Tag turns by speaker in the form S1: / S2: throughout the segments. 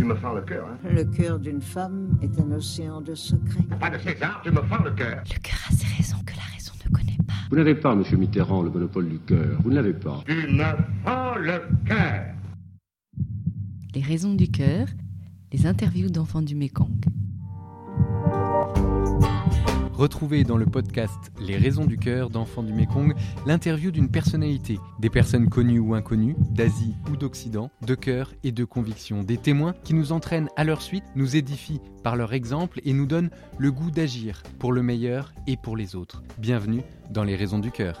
S1: Tu me fends le cœur, hein
S2: Le cœur d'une femme est un océan de secrets.
S1: Pas de César, tu me fends le cœur.
S3: Le cœur a ses raisons que la raison ne connaît pas.
S4: Vous n'avez pas, monsieur Mitterrand, le monopole du cœur. Vous ne l'avez pas.
S1: Tu me fends le cœur.
S3: Les raisons du cœur, les interviews d'enfants du Mékong.
S5: Retrouvez dans le podcast Les raisons du cœur d'enfants du Mékong l'interview d'une personnalité, des personnes connues ou inconnues, d'Asie ou d'Occident, de cœur et de conviction, des témoins qui nous entraînent à leur suite, nous édifient par leur exemple et nous donnent le goût d'agir pour le meilleur et pour les autres. Bienvenue dans Les raisons du cœur.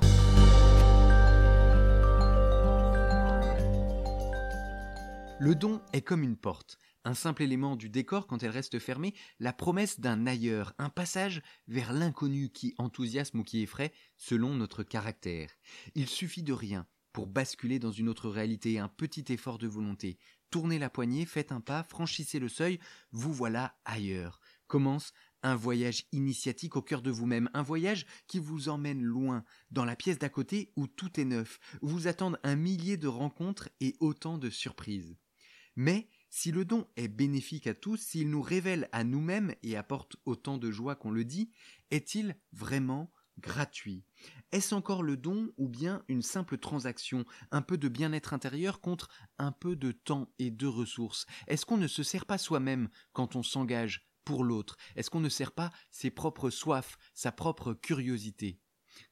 S5: Le don est comme une porte, un simple élément du décor quand elle reste fermée, la promesse d'un ailleurs, un passage vers l'inconnu qui enthousiasme ou qui effraie selon notre caractère. Il suffit de rien pour basculer dans une autre réalité, un petit effort de volonté. Tournez la poignée, faites un pas, franchissez le seuil, vous voilà ailleurs. Commence un voyage initiatique au cœur de vous-même, un voyage qui vous emmène loin, dans la pièce d'à côté où tout est neuf, où vous attendent un millier de rencontres et autant de surprises. Mais si le don est bénéfique à tous, s'il nous révèle à nous-mêmes et apporte autant de joie qu'on le dit, est-il vraiment gratuit? Est-ce encore le don ou bien une simple transaction, un peu de bien-être intérieur contre un peu de temps et de ressources? Est-ce qu'on ne se sert pas soi-même quand on s'engage pour l'autre? Est-ce qu'on ne sert pas ses propres soifs, sa propre curiosité?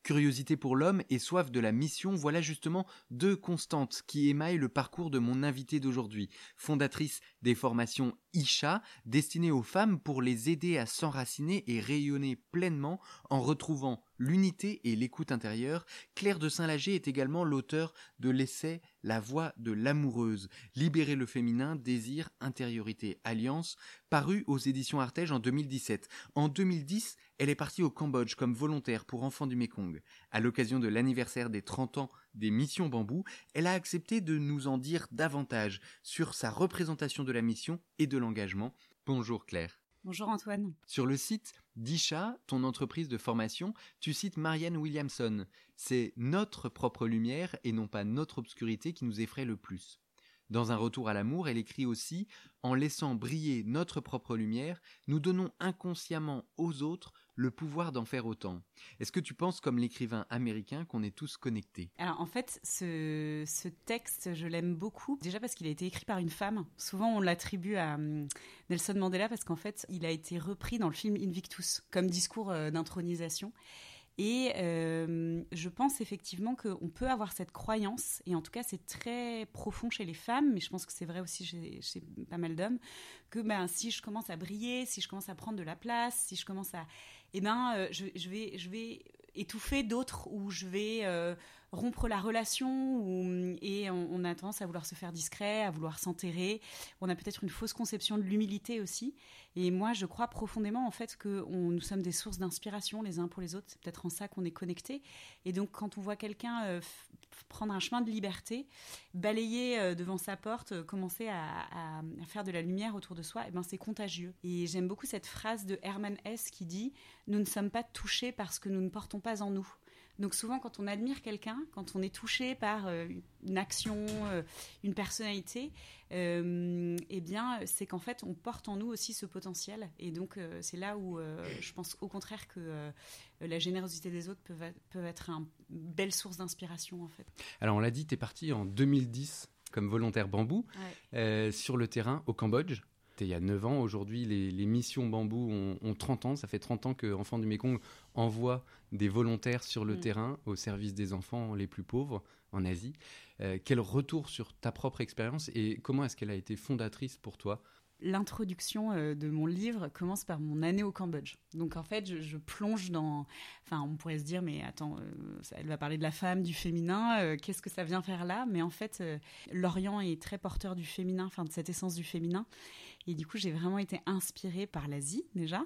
S5: Curiosité pour l'homme et soif de la mission, voilà justement deux constantes qui émaillent le parcours de mon invité d'aujourd'hui, fondatrice des formations Isha, destinées aux femmes pour les aider à s'enraciner et rayonner pleinement en retrouvant l'unité et l'écoute intérieure. Claire de Saint-Lager est également l'auteur de l'essai La voix de l'amoureuse, libérer le féminin, désir, intériorité, alliance, paru aux éditions Artege en 2017. En 2010, elle est partie au Cambodge comme volontaire pour enfants du Mekong. À l'occasion de l'anniversaire des 30 ans des missions bambou, elle a accepté de nous en dire davantage sur sa représentation de la mission et de l'engagement. Bonjour Claire.
S6: Bonjour Antoine.
S5: Sur le site d'Isha, ton entreprise de formation, tu cites Marianne Williamson. C'est notre propre lumière et non pas notre obscurité qui nous effraie le plus. Dans un retour à l'amour, elle écrit aussi En laissant briller notre propre lumière, nous donnons inconsciemment aux autres le pouvoir d'en faire autant. Est-ce que tu penses, comme l'écrivain américain, qu'on est tous connectés?
S6: Alors en fait, ce, ce texte, je l'aime beaucoup. Déjà parce qu'il a été écrit par une femme. Souvent, on l'attribue à hum, Nelson Mandela parce qu'en fait, il a été repris dans le film Invictus comme discours euh, d'intronisation. Et euh, je pense effectivement qu'on peut avoir cette croyance, et en tout cas c'est très profond chez les femmes, mais je pense que c'est vrai aussi chez, pas mal d'hommes, que ben, si je commence à briller, si je commence à prendre de la place, si je commence à... Eh ben, euh, je, je, vais, je vais étouffer d'autres, ou je vais euh, rompre la relation, ou, et on, a tendance à vouloir se faire discret, à vouloir s'enterrer. On a peut-être une fausse conception de l'humilité aussi. Et moi, je crois profondément en fait que on, nous sommes des sources d'inspiration les uns pour les autres. C'est peut-être en ça qu'on est connectés. Et donc, quand on voit quelqu'un euh, prendre un chemin de liberté, balayer euh, devant sa porte, euh, commencer à, faire de la lumière autour de soi, eh ben c'est contagieux. Et j'aime beaucoup cette phrase de Herman Hesse qui dit Nous ne sommes pas touchés parce que nous ne portons pas en nous. Donc souvent, quand on admire quelqu'un, quand on est touché par euh, une action, euh, une personnalité, euh, eh bien, c'est qu'en fait, on porte en nous aussi ce potentiel. Et donc, c'est là où je pense au contraire que la générosité des autres peut, peut être une belle source d'inspiration, en fait.
S5: Alors, on l'a dit, tu es parti en 2010 comme volontaire bambou
S6: ouais.
S5: sur le terrain au Cambodge il y a 9 ans. Aujourd'hui, les, les, missions bambou ont, ont, 30 ans. Ça fait 30 ans que Enfants du Mékong envoie des volontaires sur le mmh. terrain au service des enfants les plus pauvres en Asie. Euh, quel retour sur ta propre expérience et comment est-ce qu'elle a été fondatrice pour toi?
S6: L'introduction euh, de mon livre commence par mon année au Cambodge. Donc en fait, je, je plonge dans... Enfin, on pourrait se dire, mais attends, euh, elle va parler de la femme, du féminin, euh, qu'est-ce que ça vient faire là? Mais en fait, euh, l'Orient est très porteur du féminin, enfin de cette essence du féminin. Et du coup, j'ai vraiment été inspirée par l'Asie déjà,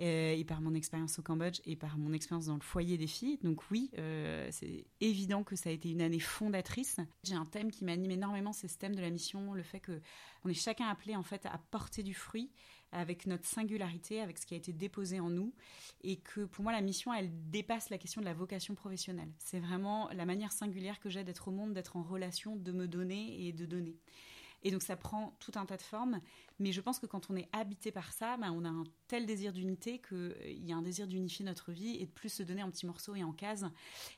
S6: euh, et par mon expérience au Cambodge, et par mon expérience dans le foyer des filles. Donc oui, euh, c'est évident que ça a été une année fondatrice. J'ai un thème qui m'anime énormément, c'est ce thème de la mission, le fait que on est chacun appelé en fait à porter du fruit avec notre singularité, avec ce qui a été déposé en nous, et que pour moi la mission, elle dépasse la question de la vocation professionnelle. C'est vraiment la manière singulière que j'ai d'être au monde, d'être en relation, de me donner et de donner. Et donc ça prend tout un tas de formes. Mais je pense que quand on est habité par ça, ben, on a un tel désir d'unité qu'il y a un désir d'unifier notre vie et de plus se donner en petits morceaux et en cases.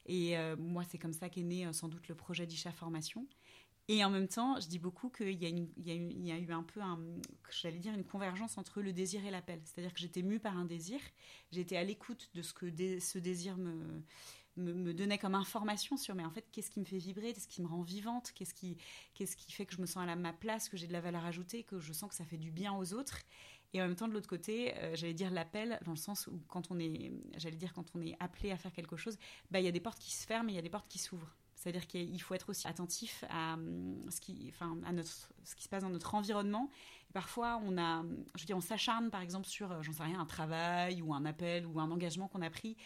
S6: Et euh, moi, c'est comme ça qu'est né euh, sans doute le projet d'Isha Formation. Et en même temps, je dis beaucoup qu'il y, a eu- un peu, j'allais dire, une convergence entre le désir et l'appel. C'est-à-dire que j'étais mue par un désir, j'étais à l'écoute de ce que ce désir me, me, me donnait comme information sur, mais en fait, qu'est-ce qui me fait vibrer, qu'est-ce qui me rend vivante, qu'est-ce qui, qu'est-ce qui fait que je me sens à ma place, que j'ai de la valeur ajoutée, que je sens que ça fait du bien aux autres. Et en même temps, de l'autre côté, euh, j'allais dire l'appel, dans le sens où quand on est, j'allais dire quand on est appelé à faire quelque chose, bah, il y a des portes qui se ferment et il y a des portes qui s'ouvrent. C'est-à-dire qu'il faut être aussi attentif à, hum, ce qui, enfin, à notre, ce qui se passe dans notre environnement. Et parfois, on a, je veux dire, on s'acharne par exemple sur, euh, j'en sais rien, un travail ou un appel ou un engagement qu'on a pris.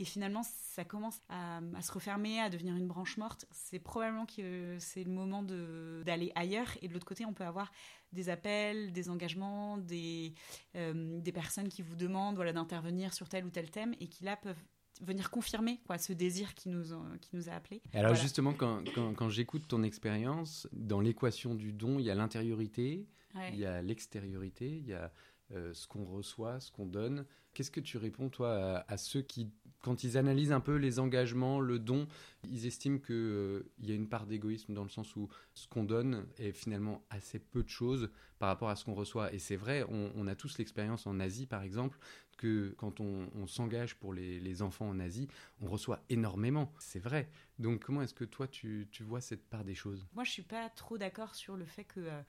S6: Et finalement, ça commence à, à se refermer, à devenir une branche morte. C'est probablement que c'est le moment d'aller ailleurs. Et de l'autre côté, on peut avoir des appels, des engagements, des, euh, des personnes qui vous demandent voilà, d'intervenir sur tel ou tel thème et qui là peuvent venir confirmer quoi, ce désir qui nous, ont- qui nous a appelés.
S5: Alors
S6: Voilà.
S5: justement, quand, quand, quand j'écoute ton expérience, dans l'équation du don, il y a l'intériorité,
S6: Ouais.
S5: il y a l'extériorité, il y a euh, ce qu'on reçoit, ce qu'on donne. Qu'est-ce que tu réponds, toi, à, à ceux qui, quand ils analysent un peu les engagements, le don, ils estiment qu'il y a une part d'égoïsme dans le sens où ce qu'on donne est finalement assez peu de choses par rapport à ce qu'on reçoit. Et c'est vrai, on, a tous l'expérience en Asie, par exemple, que quand on, s'engage pour les, enfants en Asie, on reçoit énormément. C'est vrai. Donc comment est-ce que toi, tu, vois cette part des choses?
S6: Moi, je suis pas trop d'accord sur le fait que euh,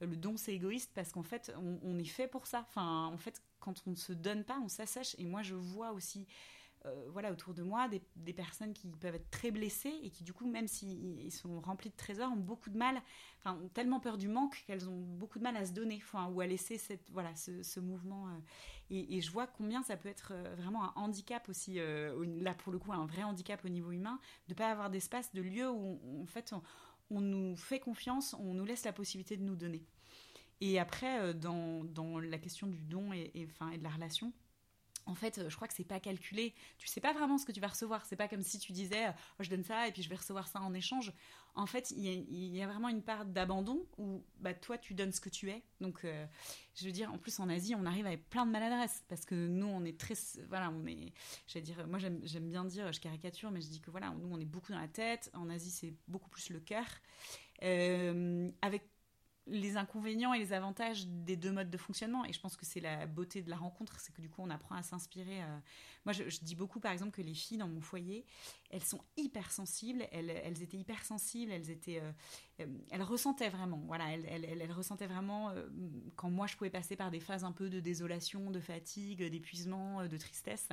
S6: le don c'est égoïste parce qu'en fait, on, on est fait pour ça. Enfin, en fait, quand on ne se donne pas, on s'assèche. Et moi, je vois aussi, euh, voilà, autour de moi, des, personnes qui peuvent être très blessées et qui, du coup, même s'ils ils sont remplis de trésors, ont beaucoup de mal, enfin, ont tellement peur du manque qu'elles ont beaucoup de mal à se donner, ou à laisser cette, voilà, ce, mouvement. euh, et, je vois combien ça peut être euh, vraiment un handicap aussi, au- là pour le coup, un vrai handicap au niveau humain, de pas avoir d'espace, de lieu où, en fait, on, nous fait confiance, on nous laisse la possibilité de nous donner. Et après, dans, dans la question du don et, et, enfin, et de la relation, en fait, euh, je crois que c'est pas calculé. Tu sais pas vraiment ce que tu vas recevoir. C'est pas comme si tu disais, euh, Oh, je donne ça et puis je vais recevoir ça en échange. En fait, il y a, vraiment une part d'abandon où bah, toi, tu donnes ce que tu es. Donc, euh, je veux dire, en plus en Asie, on arrive avec plein de maladresse parce que nous, on est très, voilà, on est, j'allais dire, moi j'aime bien dire, je caricature, mais je dis que voilà, nous, on est beaucoup dans la tête. En Asie, c'est beaucoup plus le cœur, avec les inconvénients et les avantages des deux modes de fonctionnement. Et je pense que c'est la beauté de la rencontre, c'est que du coup, on apprend à s'inspirer. euh. Moi, je, je dis beaucoup, par exemple, que les filles dans mon foyer, elles sont hyper sensibles. Elles, elles étaient hyper sensibles. Elles étaient, euh, euh, elles ressentaient vraiment. Voilà, elles, elles, elles- elles ressentaient vraiment euh, quand moi, je pouvais passer par des phases un peu de désolation, de fatigue, d'épuisement, de tristesse.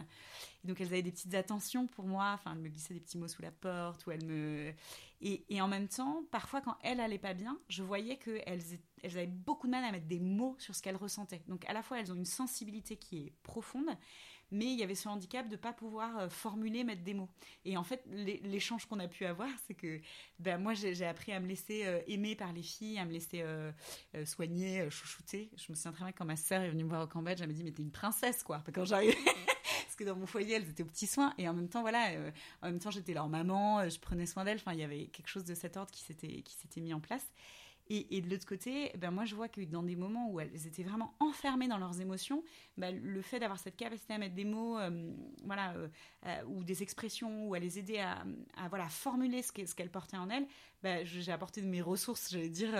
S6: Donc, elles avaient des petites attentions pour moi. Enfin, elles me glissaient des petits mots sous la porte ou elles me et, en même temps, parfois, quand elle allait pas bien, je voyais qu'elles elles avaient beaucoup de mal à mettre des mots sur ce qu'elles ressentaient. Donc, à la fois, elles ont une sensibilité qui est profonde, mais il y avait ce handicap de pas pouvoir euh, formuler, mettre des mots. Et en fait, l'é- l'échange qu'on a pu avoir, c'est que ben, moi, j'ai appris à me laisser euh, aimer par les filles, à me laisser euh, euh, soigner, chouchouter. Je me souviens très bien quand ma sœur est venue me voir au Cambodge, elle m'a dit, mais t'es une princesse, quoi. Quand j'arrivais. Parce que dans mon foyer, elles étaient aux petits soins. Et en même temps, voilà, en même temps, j'étais leur maman, je prenais soin d'elles. Enfin, il y avait quelque chose de cet ordre qui s'était mis en place. Et, et de l'autre côté, ben moi, je vois que dans des moments où elles étaient vraiment enfermées dans leurs émotions, ben, le fait d'avoir cette capacité à mettre des mots, euh, voilà, euh, euh, ou des expressions, ou à les aider à, à, voilà, formuler ce qu'elles portaient en elles, ben, j'ai apporté de mes ressources, j'allais dire,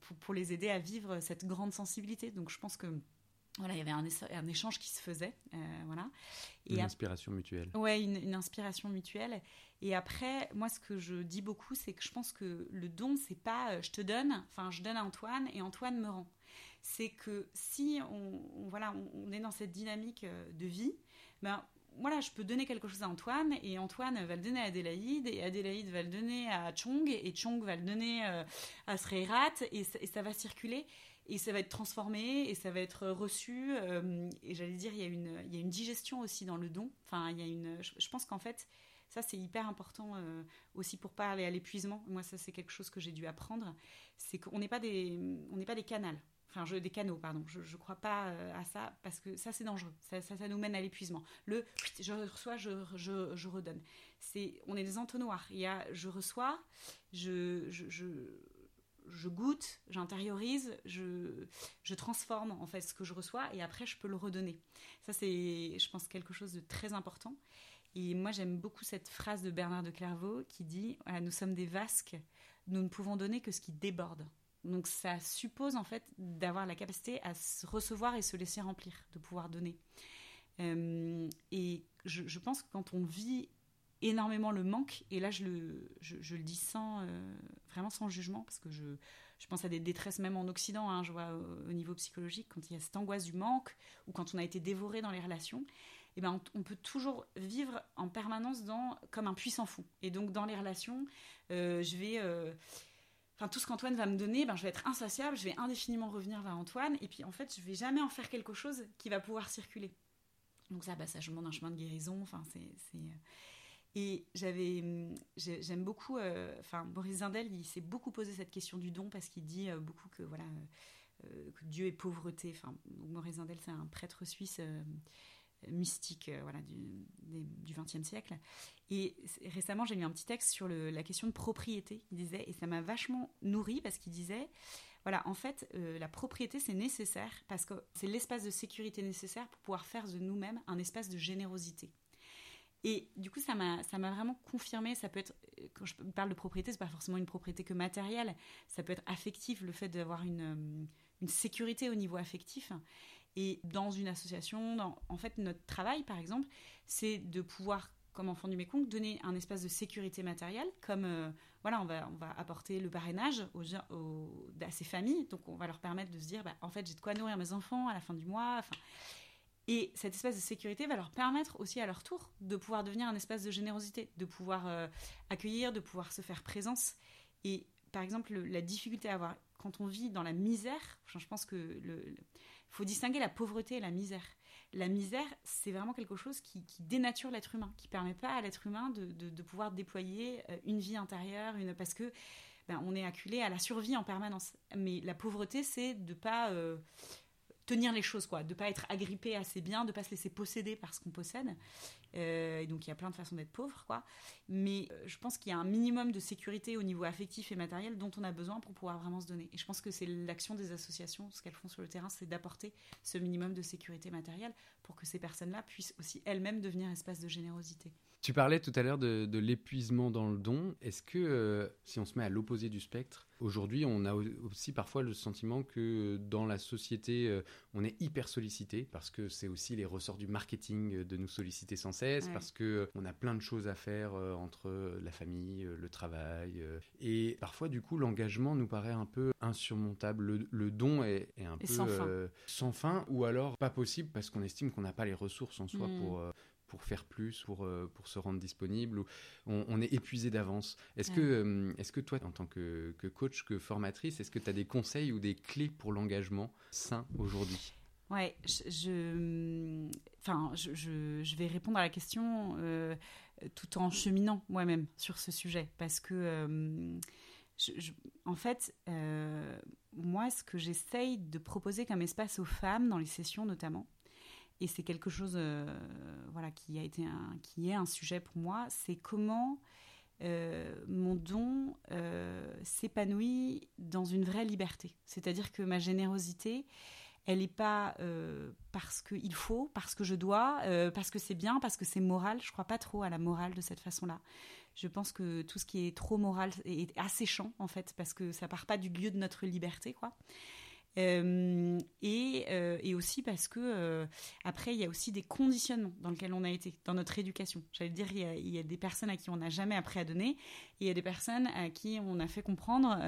S6: pour, pour les aider à vivre cette grande sensibilité. Donc, je pense que voilà, il y avait un, échange qui se faisait, voilà.
S5: Une inspiration mutuelle.
S6: Ouais, une, une inspiration mutuelle. Et après, moi, ce que je dis beaucoup, c'est que je pense que le don, c'est pas euh, je te donne, enfin, je donne à Antoine et Antoine me rend. C'est que si on, voilà, on, est dans cette dynamique euh, de vie, ben voilà, je peux donner quelque chose à Antoine et Antoine va le donner à Adélaïde et Adélaïde va le donner à Chong et Chong va le donner euh, à Sreirat et, ça- va circuler et ça va être transformé et ça va être reçu et j'allais dire il y a une il y a une digestion aussi dans le don enfin il y a une je pense qu'en fait ça c'est hyper important euh, aussi pour pas aller à l'épuisement. Moi ça c'est quelque chose que j'ai dû apprendre. C'est qu'on n'est pas des on n'est pas des canals. Enfin des canaux pardon. Je, je crois pas euh, à ça parce que ça c'est dangereux. Ça nous mène à l'épuisement. Le je reçois je, je, je redonne. C'est on est des entonnoirs. Il y a je reçois je, je, je je goûte, j'intériorise, je, je transforme en fait ce que je reçois et après je peux le redonner. Ça c'est, je pense, quelque chose de très important. Et moi j'aime beaucoup cette phrase de Bernard de Clairvaux qui dit Nous sommes des vasques, nous ne pouvons donner que ce qui déborde. Donc ça suppose en fait d'avoir la capacité à se recevoir et se laisser remplir, de pouvoir donner. Euh, et je, pense que quand on vit énormément le manque. Et là, je le, je, le dis sans, euh, vraiment sans jugement, parce que je, je pense à des détresses même en Occident, hein, je vois au, niveau psychologique, quand il y a cette angoisse du manque, ou quand on a été dévoré dans les relations, eh ben, on, peut toujours vivre en permanence dans, comme un puissant fou. Et donc, dans les relations, euh, je vais... Euh, enfin, tout ce qu'Antoine va me donner, ben, je vais être insatiable, je vais indéfiniment revenir vers Antoine, et puis en fait, je vais jamais en faire quelque chose qui va pouvoir circuler. Donc ça, bah, ça je demande un chemin de guérison. Enfin, c'est, et j'avais, hum, j'aime beaucoup, euh, Boris Zindel, il s'est beaucoup posé cette question du don parce qu'il dit euh, beaucoup que voilà, euh, que Dieu est pauvreté. Enfin, Boris Zindel, c'est un prêtre suisse mystique, voilà, du XXe siècle. Et récemment, j'ai lu un petit texte sur la question de propriété. Il disait, et ça m'a vachement nourri parce qu'il disait, voilà, en fait, la propriété, c'est nécessaire parce que c'est l'espace de sécurité nécessaire pour pouvoir faire de nous-mêmes un espace de générosité. Et du coup, ça m'a, vraiment confirmé. Ça peut être, quand je parle de propriété, c'est pas forcément une propriété que matérielle. Ça peut être affectif, le fait d'avoir une, euh, une sécurité au niveau affectif. Et dans une association, en fait, notre travail, par exemple, c'est de pouvoir, comme enfant du Mékong, donner un espace de sécurité matérielle, comme euh, voilà, on va, on va apporter le parrainage à ces familles. Donc, on va leur permettre de se dire, bah, en fait, j'ai de quoi nourrir mes enfants à la fin du mois. Enfin, et cette espèce de sécurité va leur permettre aussi à leur tour de pouvoir devenir un espace de générosité, de pouvoir euh, accueillir, de pouvoir se faire présence. Et par exemple, la difficulté à avoir, quand on vit dans la misère, je pense que le, faut distinguer la pauvreté et la misère. La misère, c'est vraiment quelque chose qui, dénature l'être humain, qui permet pas à l'être humain de, pouvoir déployer euh, une vie intérieure, une, parce que ben, on est acculé à la survie en permanence. Mais la pauvreté, c'est de pas euh, tenir les choses, quoi, de pas être agrippé assez bien, de pas se laisser posséder par ce qu'on possède. Euh, et donc il y a plein de façons d'être pauvre, quoi. Mais euh, je pense qu'il y a un minimum de sécurité au niveau affectif et matériel dont on a besoin pour pouvoir vraiment se donner. Et je pense que c'est l'action des associations, ce qu'elles font sur le terrain, c'est d'apporter ce minimum de sécurité matérielle pour que ces personnes-là puissent aussi elles-mêmes devenir espace de générosité.
S5: Tu parlais tout à l'heure de, l'épuisement dans le don. Est-ce que, euh, si on se met à l'opposé du spectre, aujourd'hui, on a aussi parfois le sentiment que dans la société, euh, on est hyper sollicité parce que c'est aussi les ressorts du marketing de nous solliciter sans cesse, parce que euh, on a plein de choses à faire entre la famille, le travail, et parfois, du coup, l'engagement nous paraît un peu insurmontable. Le, don est, un peu sans fin. ou alors pas possible parce qu'on estime qu'on n'a pas les ressources en soi hmm. pour pour faire plus, pour, euh, pour se rendre disponible, ou on, est épuisé d'avance. Est-ce que, euh, est que toi, en tant que, coach, que formatrice, est-ce que tu as des conseils ou des clés pour l'engagement sain aujourd'hui?
S6: Ouais, je, enfin, je, je, vais répondre à la question euh, tout en cheminant moi-même sur ce sujet, parce que, en fait, moi, ce que j'essaye de proposer comme espace aux femmes dans les sessions notamment, et c'est quelque chose euh, voilà, qui, a été qui est un sujet pour moi, c'est comment euh, mon don euh, s'épanouit dans une vraie liberté. C'est-à-dire que ma générosité, elle n'est pas parce qu'il faut, parce que je dois, parce que c'est bien, parce que c'est moral. Je ne crois pas trop à la morale de cette façon-là. Je pense que tout ce qui est trop moral est asséchant, en fait, parce que ça part pas du lieu de notre liberté, quoi. Euh, et, euh, et, aussi parce que euh, après il y a aussi des conditionnements dans lesquels on a été dans notre éducation. J'allais dire il y, a, des personnes à qui on n'a jamais appris à donner et il y a des personnes à qui on a fait comprendre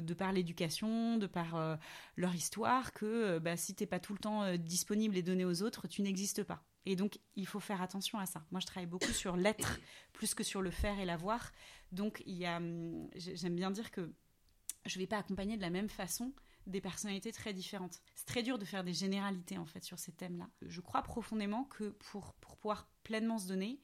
S6: de par l'éducation, de par leur histoire que bah, si t'es pas tout le temps disponible et donné aux autres, tu n'existes pas. Et donc, il faut faire attention à ça. Moi, je travaille beaucoup sur l'être plus que sur le faire et l'avoir. Donc, hum, j'aime bien dire que je ne vais pas accompagner de la même façon des personnalités très différentes. C'est très dur de faire des généralités en fait sur ces thèmes-là. Je crois profondément que pour, pour pouvoir pleinement se donner,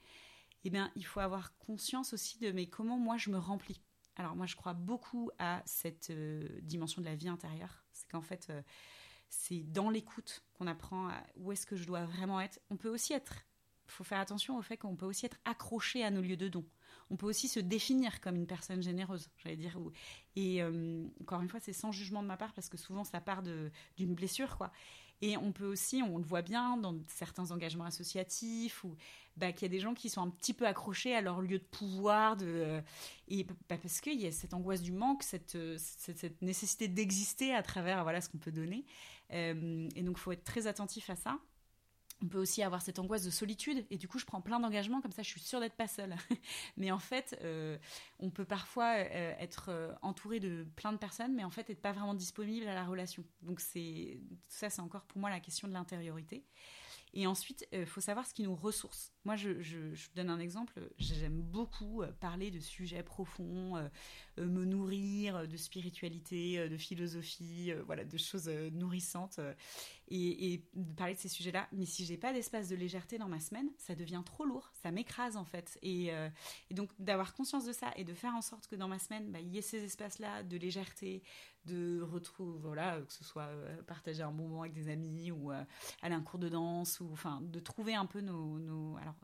S6: eh bien, il faut avoir conscience aussi de mais comment moi je me remplis. Alors moi je crois beaucoup à cette euh, dimension de la vie intérieure. C'est qu'en fait euh, c'est dans l'écoute qu'on apprend où est-ce que je dois vraiment être. On peut aussi être, il faut faire attention au fait qu'on peut aussi être accroché à nos lieux de don. On peut aussi se définir comme une personne généreuse, j'allais dire. Et euh, encore une fois, c'est sans jugement de ma part parce que souvent ça part d'une blessure, quoi. Et on peut aussi, on le voit bien dans certains engagements associatifs, ou bah, qu'il y a des gens qui sont un petit peu accrochés à leur lieu de pouvoir, de, et bah, parce qu'il y a cette angoisse du manque, cette, cette, nécessité d'exister à travers voilà, ce qu'on peut donner. Euh, et donc, il faut être très attentif à ça on peut aussi avoir cette angoisse de solitude et du coup je prends plein d'engagements comme ça je suis sûre d'être pas seule. Mais en fait euh, on peut parfois euh, être euh, entouré de plein de personnes mais en fait être pas vraiment disponible à la relation. Donc c'est ça c'est encore pour moi la question de l'intériorité et ensuite, il faut savoir ce qui nous ressource. Moi, je, donne un exemple. J'aime beaucoup parler de sujets profonds, euh, me nourrir euh, de spiritualité, euh, de philosophie, voilà, de choses nourrissantes et, de parler de ces sujets-là. Mais si j'ai pas d'espace de légèreté dans ma semaine, ça devient trop lourd, ça m'écrase en fait. Et, donc d'avoir conscience de ça et de faire en sorte que dans ma semaine, bah, il y ait ces espaces-là de légèreté, de retrouver, voilà, que ce soit partager un moment avec des amis ou aller à un cours de danse ou enfin de trouver un peu nos, nos alors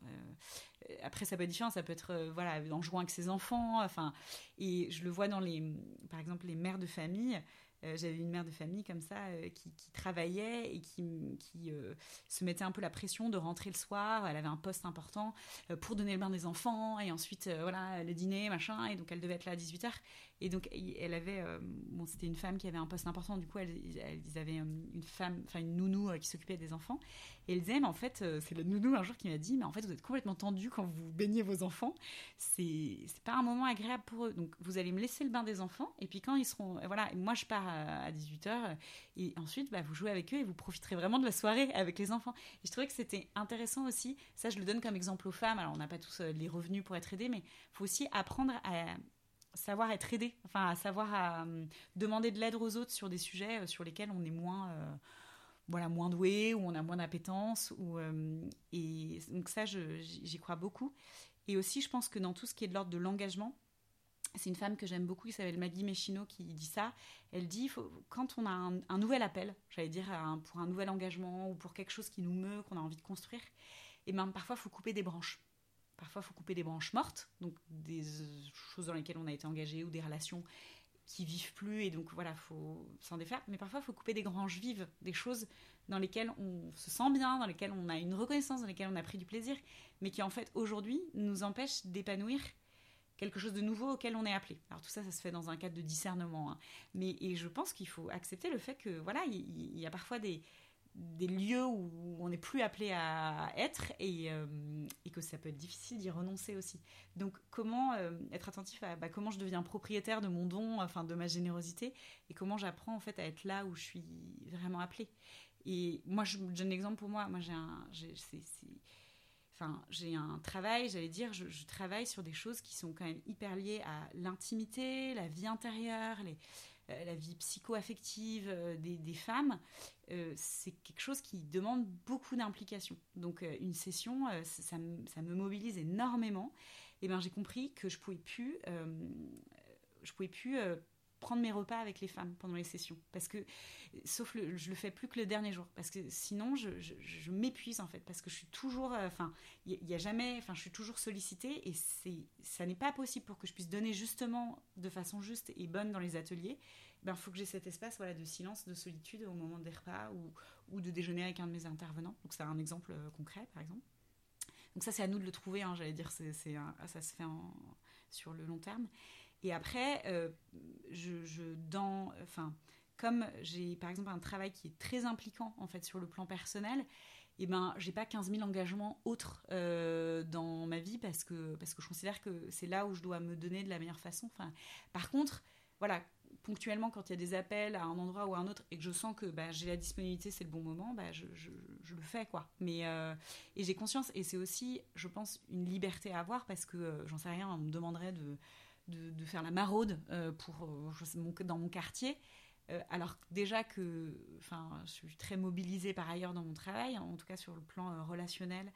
S6: après ça peut être différent ça peut être euh, voilà en jouant avec ses enfants enfin et je le vois dans les par exemple les mères de famille euh, j'avais une mère de famille comme ça euh, qui, travaillait et qui, qui se mettait un peu la pression de rentrer le soir. Elle avait un poste important pour donner le bain des enfants et ensuite voilà le dîner machin et donc elle devait être là à 18h et donc, elle avait, euh, bon, c'était une femme qui avait un poste important. Du coup, elle, ils avaient euh, une femme, enfin une nounou euh, qui s'occupait des enfants. Et elle disait, mais en fait, c'est le nounou un jour qui m'a dit, mais en fait, vous êtes complètement tendu quand vous baignez vos enfants. C'est, c'est pas un moment agréable pour eux. Donc, vous allez me laisser le bain des enfants. Et puis quand ils seront, voilà, moi je pars à, 18 h et ensuite, bah, vous jouez avec eux et vous profiterez vraiment de la soirée avec les enfants. Et je trouvais que c'était intéressant aussi. Ça, je le donne comme exemple aux femmes. Alors, on n'a pas tous les revenus pour être aidés, mais il faut aussi apprendre à savoir être aidé, enfin à savoir euh, demander de l'aide aux autres sur des sujets euh, sur lesquels on est moins euh, voilà moins doué ou on a moins d'appétence ou et donc ça j'y crois beaucoup. Et aussi je pense que dans tout ce qui est de l'ordre de l'engagement c'est une femme que j'aime beaucoup qui s'appelle Maggie Mechino qui dit ça. Elle dit quand on a un, nouvel appel j'allais dire pour un nouvel engagement ou pour quelque chose qui nous meut qu'on a envie de construire et ben parfois faut couper des branches Parfois, il faut couper des branches mortes, donc des choses dans lesquelles on a été engagé ou des relations qui vivent plus et donc voilà, faut s'en défaire. Mais parfois, il faut couper des branches vives, des choses dans lesquelles on se sent bien, dans lesquelles on a une reconnaissance, dans lesquelles on a pris du plaisir, mais qui en fait aujourd'hui nous empêchent d'épanouir quelque chose de nouveau auquel on est appelé. Alors tout ça, ça se fait dans un cadre de discernement, hein. mais et je pense qu'il faut accepter le fait que voilà, il y, a parfois des des lieux où on n'est plus appelé à être euh, et, que ça peut être difficile d'y renoncer aussi. Donc comment euh, être attentif à bah, comment je deviens propriétaire de mon don, enfin de ma générosité et comment j'apprends en fait à être là où je suis vraiment appelé. Et moi, je donne l'exemple pour moi. Moi, j'ai un, enfin, j'ai un travail, j'allais dire, je, je, travaille sur des choses qui sont quand même hyper liées à l'intimité, la vie intérieure, les, la vie psycho-affective euh, des, femmes, euh, c'est quelque chose qui demande beaucoup d'implication. Donc une session, ça, me mobilise énormément. Et ben j'ai compris que je pouvais plus, je pouvais plus prendre mes repas avec les femmes pendant les sessions. Parce que, sauf le, je le fais plus que le dernier jour. Parce que sinon, je, m'épuise en fait. Parce que je suis toujours, enfin, il n'y a, jamais, enfin, je suis toujours sollicitée et c'est, ça n'est pas possible pour que je puisse donner justement de façon juste et bonne dans les ateliers. Il ben, faut que j'ai cet espace voilà, de silence, de solitude au moment des repas ou, ou de déjeuner avec un de mes intervenants. Donc, c'est un exemple euh, concret, par exemple. Donc, ça, c'est à nous de le trouver, hein, j'allais dire, c'est, ça se fait sur le long terme. Et après, euh, je, dans, enfin, comme j'ai par exemple un travail qui est très impliquant en fait sur le plan personnel, eh ben j'ai pas 15 000 engagements autres euh, dans ma vie parce que parce que je considère que c'est là où je dois me donner de la meilleure façon. Enfin, par contre, voilà, ponctuellement quand il y a des appels à un endroit ou à un autre et que je sens que bah, j'ai la disponibilité, c'est le bon moment, bah, je, le fais quoi. Mais euh, et j'ai conscience et c'est aussi, je pense, une liberté à avoir parce que j'en sais rien, on me demanderait de de, faire la maraude euh, pour, euh, dans mon quartier. Euh, alors déjà que enfin, je suis très mobilisée par ailleurs dans mon travail, en tout cas sur le plan relationnel,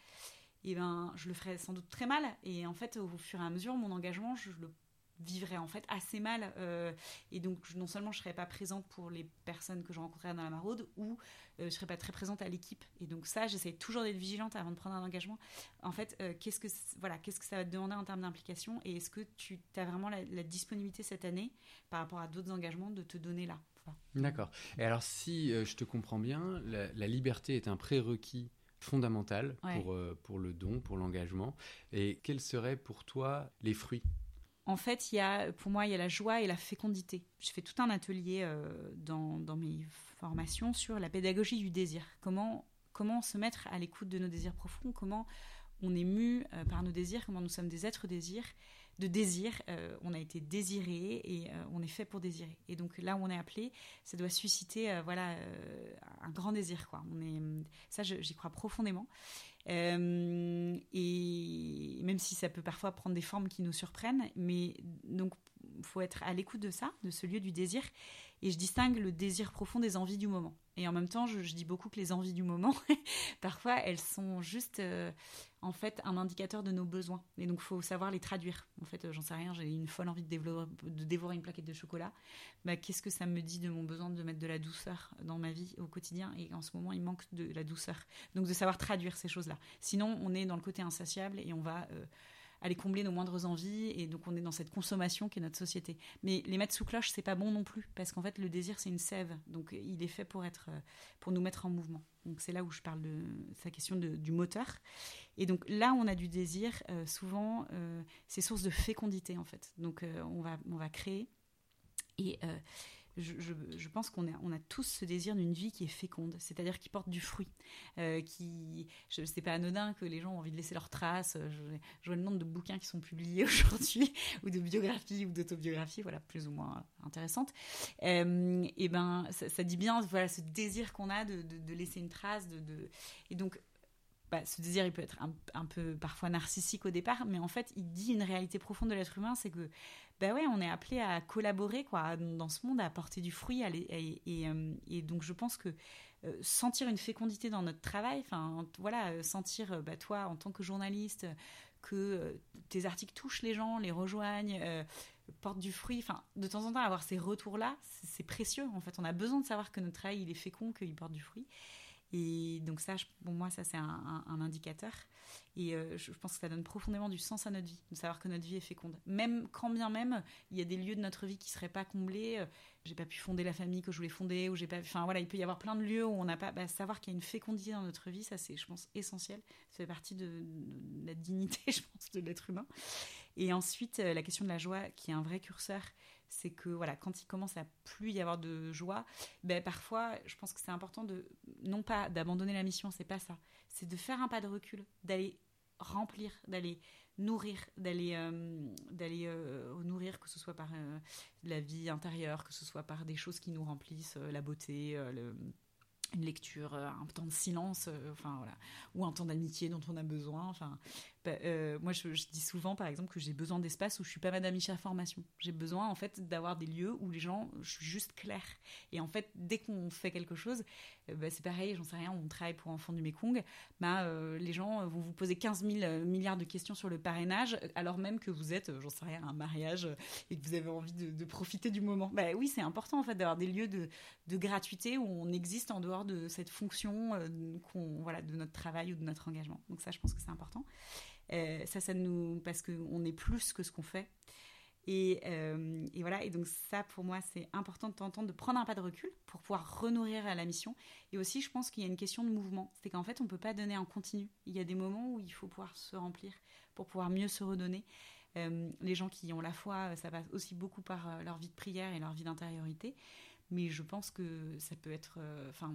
S6: et ben, je le ferais sans doute très mal. Et en fait, au fur et à mesure, mon engagement, je le vivrais en fait assez mal. euh, et donc, non seulement je serais pas présente pour les personnes que je rencontrerais dans la maraude, ou euh, je serais pas très présente à l'équipe. Et donc, ça, j'essaie toujours d'être vigilante avant de prendre un engagement. En fait, euh, qu'est-ce que voilà, qu'est-ce que ça va te demander en termes d'implication Et est-ce que tu as vraiment la, la disponibilité cette année par rapport à d'autres engagements de te donner là Voilà.
S5: D'accord. Et alors, si euh, je te comprends bien, la, la liberté est un prérequis fondamental
S6: Ouais.
S5: pour, pour le don, pour l'engagement. Et quels seraient pour toi les fruits
S6: En fait, il y a, pour moi, il y a la joie et la fécondité. Je fais tout un atelier euh, dans, mes formations sur la pédagogie du désir. Comment, comment se mettre à l'écoute de nos désirs profonds, comment on est mu euh, par nos désirs, comment nous sommes des êtres désirs, de désir. euh, on a été désiré et on est fait pour désirer. Et donc là où on est appelé, ça doit susciter voilà, un grand désir. Quoi. Ça, j'y crois profondément. Euh, et même si ça peut parfois prendre des formes qui nous surprennent, mais donc faut être à l'écoute de ça, de ce lieu du désir. Et je distingue le désir profond des envies du moment. Et en même temps, je, dis beaucoup que les envies du moment, parfois, elles sont juste euh, en fait un indicateur de nos besoins. Et donc, faut savoir les traduire. En fait, euh, j'en sais rien, j'ai une folle envie de dévorer une plaquette de chocolat. Bah, Qu'est-ce que ça me dit de mon besoin de mettre de la douceur dans ma vie au quotidien? Et en ce moment, il manque de la douceur. Donc, de savoir traduire ces choses-là. Sinon, on est dans le côté insatiable et on va euh, aller combler nos moindres envies. Et donc, on est dans cette consommation qui est notre société. Mais les mettre sous cloche, c'est pas bon non plus. Parce qu'en fait, le désir, c'est une sève. Donc, il est fait pour, être, euh, pour nous mettre en mouvement. Donc, c'est là où je parle de sa question du moteur. Et donc, là on a du désir, euh, souvent, euh, c'est source de fécondité, en fait. Donc, euh, on, va, on va créer. Et. Je, pense qu'on a, tous ce désir d'une vie qui est féconde, c'est-à-dire qui porte du fruit, euh, qui, je sais pas anodin que les gens ont envie de laisser leurs traces. euh, Je, vois le nombre de bouquins qui sont publiés aujourd'hui, ou de biographies ou d'autobiographies, voilà, plus ou moins intéressantes. Euh, et ben, ça, dit bien, ce désir qu'on a de, laisser une trace, de- et donc. Bah, ce désir, il peut être un, un peu parfois narcissique au départ, mais en fait, il dit une réalité profonde de l'être humain, c'est que bah ouais, on est appelé à collaborer quoi, dans ce monde, à apporter du fruit. euh, et donc, je pense que euh, sentir une fécondité dans notre travail, enfin, voilà, euh, sentir, bah, toi, en tant que journaliste, que tes articles touchent les gens, les rejoignent, portent du fruit, enfin, de temps en temps, avoir ces retours-là, c'est précieux. En fait, on a besoin de savoir que notre travail, il est fécond, qu'il porte du fruit. Et donc ça, pour moi, ça c'est un, indicateur. Et euh, je pense que ça donne profondément du sens à notre vie, de savoir que notre vie est féconde. Même quand bien même, il y a des lieux de notre vie qui seraient pas comblés. euh, J'ai pas pu fonder la famille que je voulais fonder, ou j'ai pas. Enfin voilà, il peut y avoir plein de lieux où on n'a pas. bah, savoir qu'il y a une fécondité dans notre vie, ça c'est, je pense, essentiel. Ça fait partie de, de la dignité, je pense, de l'être humain. Et ensuite, euh, la question de la joie, qui est un vrai curseur, c'est que voilà, quand il commence à plus y avoir de joie, ben parfois, je pense que c'est important de non pas d'abandonner la mission, c'est pas ça, c'est de faire un pas de recul, d'aller remplir, d'aller nourrir, d'aller euh, d'aller euh, nourrir, que ce soit par euh, la vie intérieure, que ce soit par des choses qui nous remplissent, la beauté, une lecture, un temps de silence, enfin voilà, ou un temps d'amitié dont on a besoin. Enfin, bah, euh, moi, je, dis souvent, par exemple, que j'ai besoin d'espace où je suis pas Madame Micha formation. J'ai besoin, en fait, d'avoir des lieux où les gens, je suis juste claire. Et en fait, dès qu'on fait quelque chose, euh, bah, c'est pareil, j'en sais rien, on travaille pour Enfants du Mékong, bah, euh, les gens euh, vont vous poser 15 000 euh, milliards de questions sur le parrainage, alors même que vous êtes, euh, j'en sais rien, un mariage euh, et que vous avez envie de, profiter du moment. Bah oui, c'est important, en fait, d'avoir des lieux de, de gratuité où on existe en dehors de cette fonction euh, qu'on, voilà, de notre travail ou de notre engagement. Donc ça, je pense que c'est important. Euh, ça, ça nous... Parce qu'on est plus que ce qu'on fait. Et, euh, et voilà, et donc ça pour moi c'est important de t'entendre, de prendre un pas de recul pour pouvoir renourrir à la mission. Et aussi je pense qu'il y a une question de mouvement, c'est qu'en fait on peut pas donner en continu. Il y a des moments où il faut pouvoir se remplir pour pouvoir mieux se redonner. Euh, les gens qui ont la foi, ça passe aussi beaucoup par leur vie de prière et leur vie d'intériorité. Mais je pense que ça peut être, euh, enfin,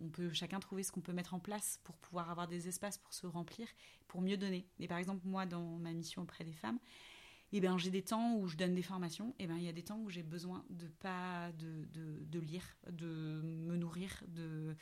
S6: on, on peut chacun trouver ce qu'on peut mettre en place pour pouvoir avoir des espaces pour se remplir, pour mieux donner. Et par exemple moi dans ma mission auprès des femmes, eh ben, j'ai des temps où je donne des formations, et ben, il y a des temps où j'ai besoin de pas de, de, lire, de me nourrir, de,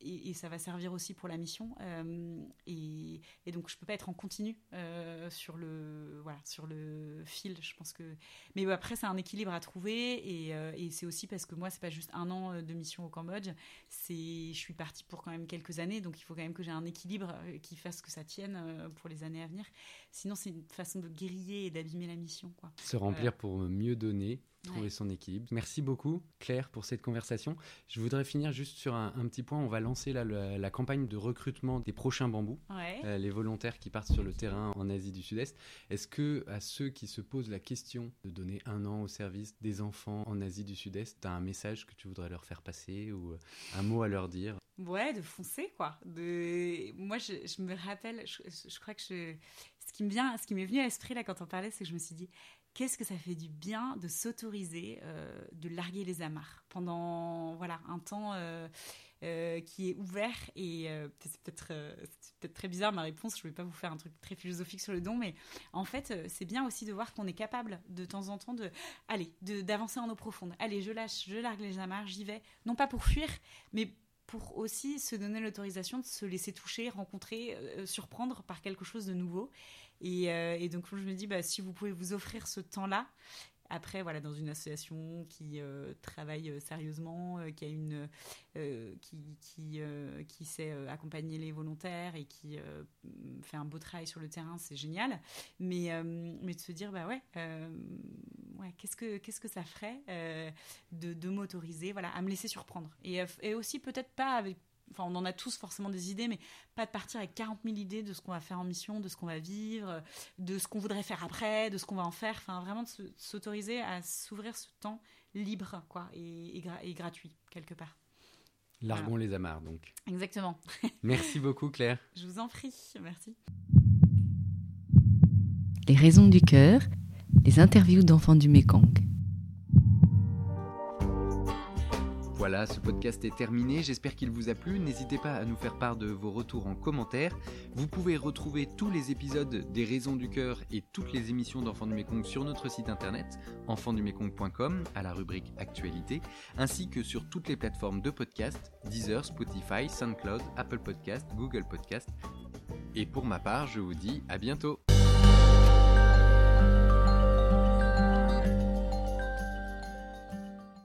S6: et, ça va servir aussi pour la mission. euh, et, donc je peux pas être en continu euh, sur le voilà sur le fil. Je pense que, mais après c'est un équilibre à trouver, et, euh, et c'est aussi parce que moi c'est pas juste un an de mission au Cambodge, c'est je suis partie pour quand même quelques années, donc il faut quand même que j'ai un équilibre qui fasse que ça tienne pour les années à venir. Sinon c'est une façon de griller et d'abîmer la mission. Quoi.
S5: Se remplir pour mieux donner, trouver
S6: Ouais.
S5: son équilibre. Merci beaucoup, Claire, pour cette conversation. Je voudrais finir juste sur un, un petit point. On va lancer la, la campagne de recrutement des prochains bambous.
S6: Ouais.
S5: euh, les volontaires qui partent sur le terrain en Asie du Sud-Est. Est-ce que à ceux qui se posent la question de donner un an au service des enfants en Asie du Sud-Est, tu as un message que tu voudrais leur faire passer ou euh, un mot à leur dire?
S6: Ouais, de foncer, quoi. De... Moi, je, je me rappelle, je, je crois que je... ce qui me vient, ce qui m'est venu à l'esprit là quand on parlait, c'est que je me suis dit, qu'est-ce que ça fait du bien de s'autoriser, euh, de larguer les amarres pendant voilà un temps euh, euh, qui est ouvert et c'est peut-être peut-être très bizarre ma réponse. Je vais pas vous faire un truc très philosophique sur le don, mais en fait, c'est bien aussi de voir qu'on est capable de temps en temps de, allez, de- d'avancer en eau profonde. Allez, je lâche, je largue les amarres, j'y vais, non pas pour fuir, mais pour aussi se donner l'autorisation de se laisser toucher, rencontrer, euh, surprendre par quelque chose de nouveau. Et, euh, donc, je me dis, bah, si vous pouvez vous offrir ce temps-là, après, voilà, dans une association qui euh, travaille euh, sérieusement, euh, qui a une, qui, qui, qui sait accompagner les volontaires et qui fait un beau travail sur le terrain, c'est génial. Mais, mais de se dire, bah ouais, ouais qu'est-ce que qu'est-ce que ça ferait de, de m'autoriser, voilà, à me laisser surprendre. Et, et aussi peut-être pas avec Enfin, on en a tous forcément des idées, mais pas de partir avec 40 000 idées de ce qu'on va faire en mission, de ce qu'on va vivre, de ce qu'on voudrait faire après, de ce qu'on va en faire. Enfin, vraiment de se- de s'autoriser à s'ouvrir ce temps libre, quoi, et, et gra- et gratuit, quelque part.
S5: Largons les amarres, donc.
S6: Exactement.
S5: Merci beaucoup, Claire.
S6: Je vous en prie. Merci.
S3: Les raisons du cœur, les interviews d'enfants du Mékong.
S5: Voilà, ce podcast est terminé. J'espère qu'il vous a plu. N'hésitez pas à nous faire part de vos retours en commentaire. Vous pouvez retrouver tous les épisodes des Raisons du Cœur et toutes les émissions d'Enfants du Mékong sur notre site internet enfantsdumekong.com à la rubrique Actualité, ainsi que sur toutes les plateformes de podcast Deezer, Spotify, SoundCloud, Apple Podcast, Google Podcast. Et pour ma part, je vous dis à bientôt.